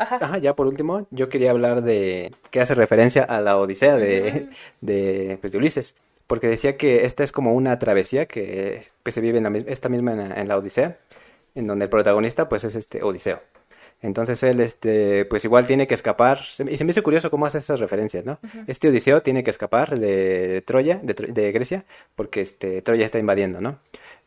Ajá. ya por último, yo quería hablar de que hace referencia a la Odisea de, de, pues, de Ulises, porque decía que esta es como una travesía que se vive en la, esta misma en la, Odisea, en donde el protagonista pues es este Odiseo. Entonces él, este, pues igual tiene que escapar. Y se me hizo curioso cómo hace esas referencias, ¿no? Este Odiseo tiene que escapar de Troya, de, de, Grecia, porque este, Troya está invadiendo, ¿no?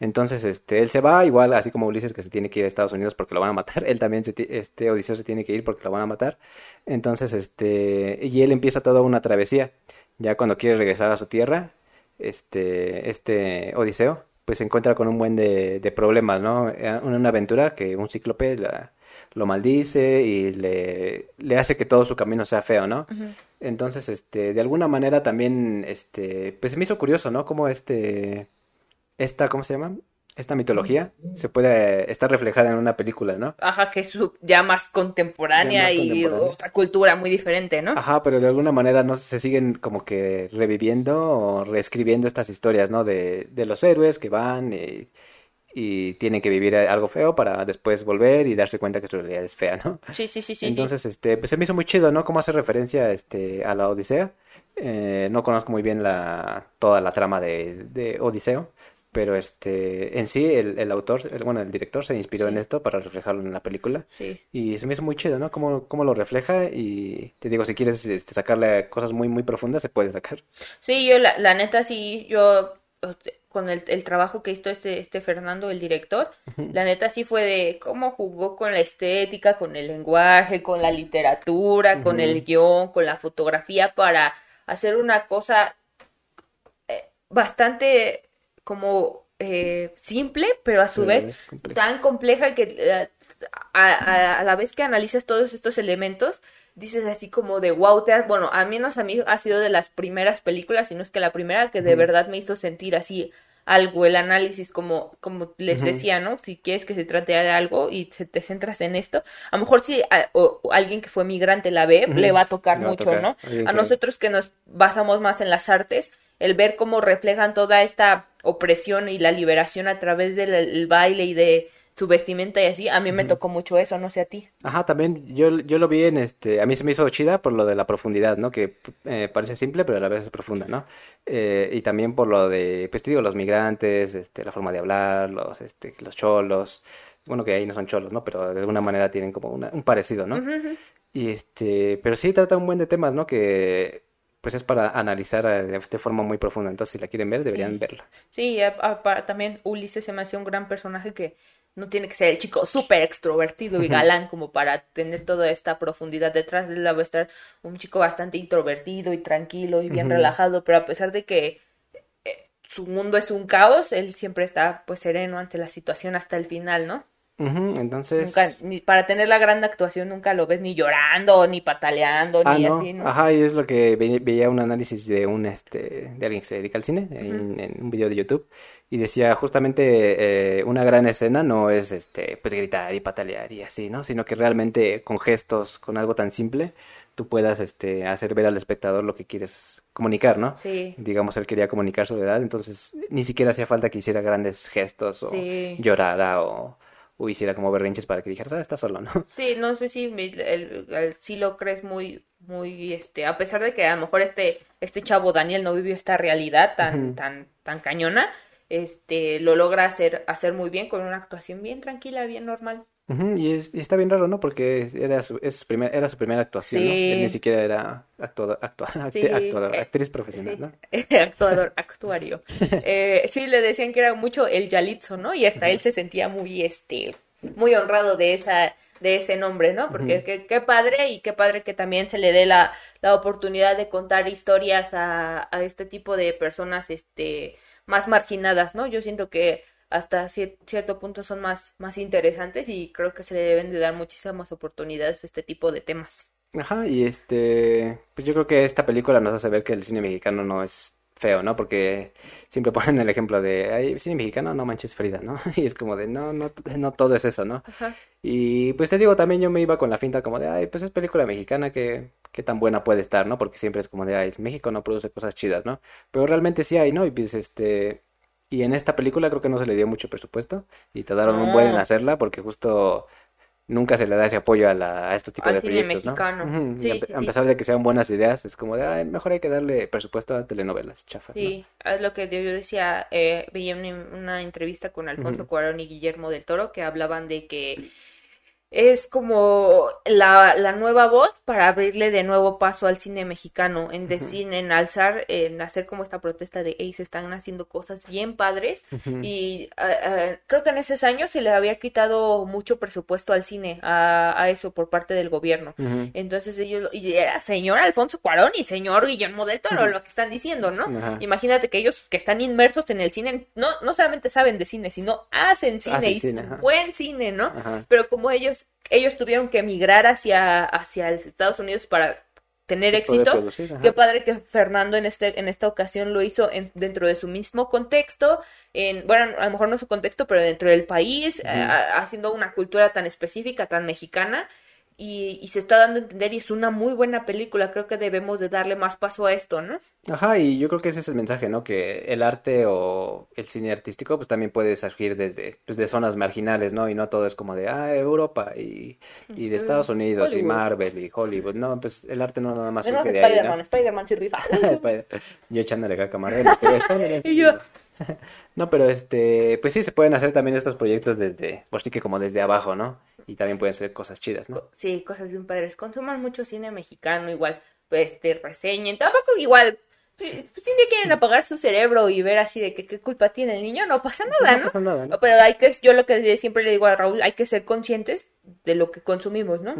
Entonces, este, él se va, igual, así como Ulises que se tiene que ir a Estados Unidos porque lo van a matar, él también, se este, Odiseo se tiene que ir porque lo van a matar. Entonces, este, y él empieza toda una travesía. Ya cuando quiere regresar a su tierra, este, este Odiseo, pues se encuentra con un buen de, de problemas, ¿no? Eh, una, aventura que un cíclope lo maldice y le, le, hace que todo su camino sea feo, ¿no? Entonces, este, de alguna manera también, este, pues me hizo curioso, ¿no? Como este esta, ¿cómo se llama? Esta mitología se puede estar reflejada en una película, ¿no? Ajá, que es ya más contemporánea, y otra cultura muy diferente, ¿no? Ajá, pero de alguna manera no se siguen como que reviviendo o reescribiendo estas historias, ¿no? De, de los héroes que van y, y tienen que vivir algo feo para después volver y darse cuenta que su realidad es fea, ¿no? Sí, sí, sí, sí. Entonces, este, pues se me hizo muy chido, ¿no? Cómo hace referencia este, a la Odisea. Eh, no conozco muy bien la, toda la trama de, de Odiseo, pero este en sí el, el autor bueno el director se inspiró en esto para reflejarlo en la película sí. y se me hizo muy chido no cómo, cómo lo refleja y te digo si quieres este, sacarle cosas muy muy profundas se puede sacar sí yo la, la neta sí yo con el, el, trabajo que hizo este, este Fernando, el director, la neta sí fue de cómo jugó con la estética, con el lenguaje, con la literatura, con el guion, con la fotografía para hacer una cosa eh, bastante como eh, simple, pero a su vez tan compleja que eh, a, la vez que analizas todos estos elementos, dices así como de wow, te bueno, a menos a mí ha sido de las primeras películas, si no es que la primera que de verdad me hizo sentir así algo, el análisis, como, como les decía, ¿no? Si quieres que se trate de algo y se te centras en esto, a lo mejor si o, alguien que fue migrante la ve, le va a tocar mucho, ¿no? A nosotros que nos basamos más en las artes, el ver cómo reflejan toda esta opresión y la liberación a través del baile y de su vestimenta y así, a mí me tocó mucho eso, no sé a ti. Ajá, también yo, yo lo vi en este, a mí se me hizo chida por lo de la profundidad, ¿no? Que eh, parece simple, pero a la vez es profunda, ¿no? Eh, y también por lo de, pues te digo, los migrantes, este, la forma de hablar, los, este, los cholos, bueno que ahí no son cholos, ¿no? Pero de alguna manera tienen como un parecido, ¿no? Y este, pero sí trata un buen de temas, ¿no? Que pues es para analizar eh, de, forma muy profunda. Entonces, si la quieren ver, deberían verla. Sí, también Ulises se me hace un gran personaje que no tiene que ser el chico súper extrovertido y galán como para tener toda esta profundidad detrás de la estar un chico bastante introvertido y tranquilo y bien relajado, pero a pesar de que eh, su mundo es un caos, él siempre está pues sereno ante la situación hasta el final, ¿no? Entonces. ni, para tener la gran actuación nunca lo ves ni llorando, ni pataleando, ah, ni así, ¿no? Ajá, y es lo que veía un análisis de un este de alguien que se dedica al cine en, un video de YouTube y decía justamente eh, una gran escena no es este pues gritar y patalear y así, ¿no? Sino que realmente con gestos, con algo tan simple, tú puedas este hacer ver al espectador lo que quieres comunicar, ¿no? Sí. Digamos, él quería comunicar su edad, entonces ni siquiera hacía falta que hiciera grandes gestos o llorara o o hiciera como berrinches para que dijeras, ah, está solo, ¿no? Sí, no sé si el, si lo crees muy, muy, este, a pesar de que a lo mejor este, este chavo Daniel no vivió esta realidad tan, tan, tan cañona, este, lo logra hacer, hacer muy bien con una actuación bien tranquila, bien normal y, está bien raro, ¿no? Porque era su, es primer, era su primera actuación, ¿no? ni siquiera era actuador, actriz profesional, ¿no? actuador, actuario. eh, sí, le decían que era mucho el Yalitzo, ¿no? Y hasta él se sentía muy, este, muy honrado de esa de ese nombre, ¿no? Porque qué, padre y qué padre que también se le dé la, la oportunidad de contar historias a, a este tipo de personas este más marginadas, ¿no? Yo siento que hasta cierto punto son más, más interesantes y creo que se le deben de dar muchísimas oportunidades a este tipo de temas. Ajá, y este, pues yo creo que esta película nos hace ver que el cine mexicano no es feo, ¿no? Porque siempre ponen el ejemplo de, ay, cine mexicano, no manches Frida, ¿no? Y es como de, no, no, no todo es eso, ¿no? Ajá. Y pues te digo, también yo me iba con la finta como de, ay, pues es película mexicana, que qué tan buena puede estar, ¿no? Porque siempre es como de, ay, México no produce cosas chidas, ¿no? Pero realmente sí hay, ¿no? Y pues este, Y en esta película creo que no se le dio mucho presupuesto y tardaron un buen en No. hacerla porque justo nunca se le da ese apoyo a, la, a este tipo Al de cine proyectos, ¿no? mexicano. Sí, y a, sí, a sí. pesar de que sean buenas ideas, es como de, "Ay, mejor hay que darle presupuesto a telenovelas chafas, ¿no? Sí, es lo que yo decía, eh, veía una, una entrevista con Alfonso. Cuarón y Guillermo del Toro que hablaban de que es como la, la nueva voz para abrirle de nuevo paso al cine mexicano, en decir, en alzar, en hacer como esta protesta de, hey, se están haciendo cosas bien padres y ah, creo que en esos años se le había quitado mucho presupuesto al cine, a, a eso por parte del gobierno. Entonces ellos, y era señor Alfonso Cuarón y señor Guillermo del Toro lo que están diciendo, ¿no? Imagínate que ellos que están inmersos en el cine, no, no solamente saben de cine, sino hacen cine Hacen y cine, buen cine, ¿no? Pero como ellos, ellos tuvieron que emigrar hacia, hacia los Estados Unidos para tener Pues éxito, producir, qué padre que Fernando en este, en esta ocasión lo hizo en- dentro de su mismo contexto, en, bueno, a lo mejor no su contexto, pero dentro del país, a- haciendo una cultura tan específica, tan mexicana, y, y se está dando a entender y es una muy buena película, creo que debemos de darle más paso a esto, ¿no? Ajá, y yo creo que ese es el mensaje, ¿no? Que el arte o el cine artístico pues también puede surgir desde pues, de zonas marginales, ¿no? Y no todo es como de, ah, Europa y, y de Este, Estados Unidos y Hollywood. Marvel y Hollywood. No, pues el arte no nada más Menos surge de Spider-Man, ¿no? Spider-Man sí rifa. Yo echándole caca a Marvel. pero. Y yo. No, pero este, pues sí, se pueden hacer también estos proyectos desde, pues sí que como desde abajo, ¿no? Y también pueden ser cosas chidas, ¿no? Sí, cosas bien padres. Consuman mucho cine mexicano, igual, pues te reseñen. Tampoco igual, pues, día quieren apagar su cerebro y ver así de que qué culpa tiene el niño, no pasa nada, No ¿no? pasa nada, ¿no? Pero hay que, yo lo que siempre le digo a Raúl, hay que ser conscientes de lo que consumimos, ¿no?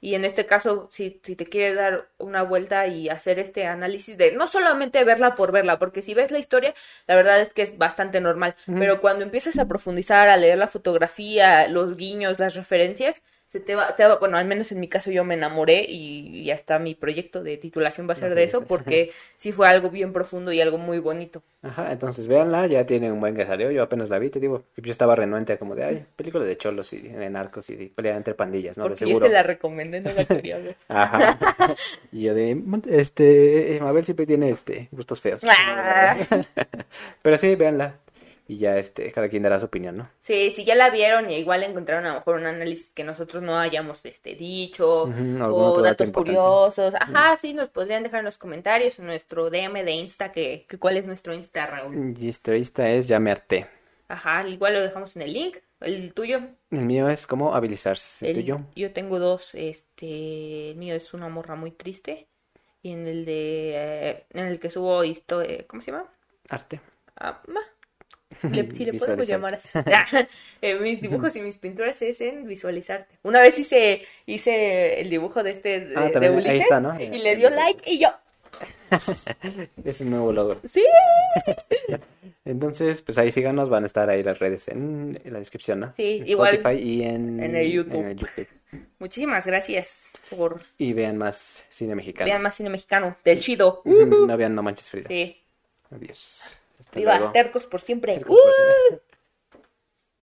Y en este caso, si, si te quieres dar una vuelta y hacer este análisis de no solamente verla por verla, porque si ves la historia, la verdad es que es bastante normal, pero cuando empiezas a profundizar, a leer la fotografía, los guiños, las referencias, se te va, te va- bueno, al menos en mi caso yo me enamoré y, y hasta mi proyecto de titulación va a ser de es. eso, porque sí fue algo bien profundo y algo muy bonito. Ajá, entonces véanla, ya tiene un buen que salió, yo apenas la vi, te digo, yo estaba renuente como de, ay, película de cholos y de narcos y de pelea entre pandillas, ¿no? De Porque yo se la recomendé, no la quería ver. Ajá. Y yo de, este, Mabel siempre tiene, este, gustos feos. Ah. Pero sí, véanla. Y ya, este, cada quien dará su opinión, ¿no? Sí, si ya la vieron y igual encontraron a lo mejor un análisis que nosotros no hayamos este dicho o dato datos importante. curiosos. Ajá, sí, nos podrían dejar en los comentarios en nuestro DM de Insta, que, que cuál es nuestro Insta, Raúl. Y esta esta es Ya me harté. Ajá, igual lo dejamos en el link, el tuyo. El mío es como habilizarse. ¿El El- tuyo? yo tengo dos, este, el mío es una morra muy triste y en el de, eh, en el que subo esto, eh, ¿cómo se llama? Arte. Ah, ma. Le- si le podemos llamar así. Eh, mis dibujos y mis pinturas es en visualizarte. Una vez hice, hice el dibujo de este de, Ah, de también, ahí Ulises está, ¿no? y le dio like y yo, Es un nuevo logro. sí. Entonces, pues ahí síganos, van a estar ahí las redes en, en la descripción, ¿no? Sí, En igual Spotify y en, en el YouTube. en el YouTube. Muchísimas gracias por Y vean más cine mexicano. vean más cine mexicano, del chido. No vean No Manches Frida. Sí. Adiós. Viva, tercos por siempre. Tercos por siempre. ¡Uh!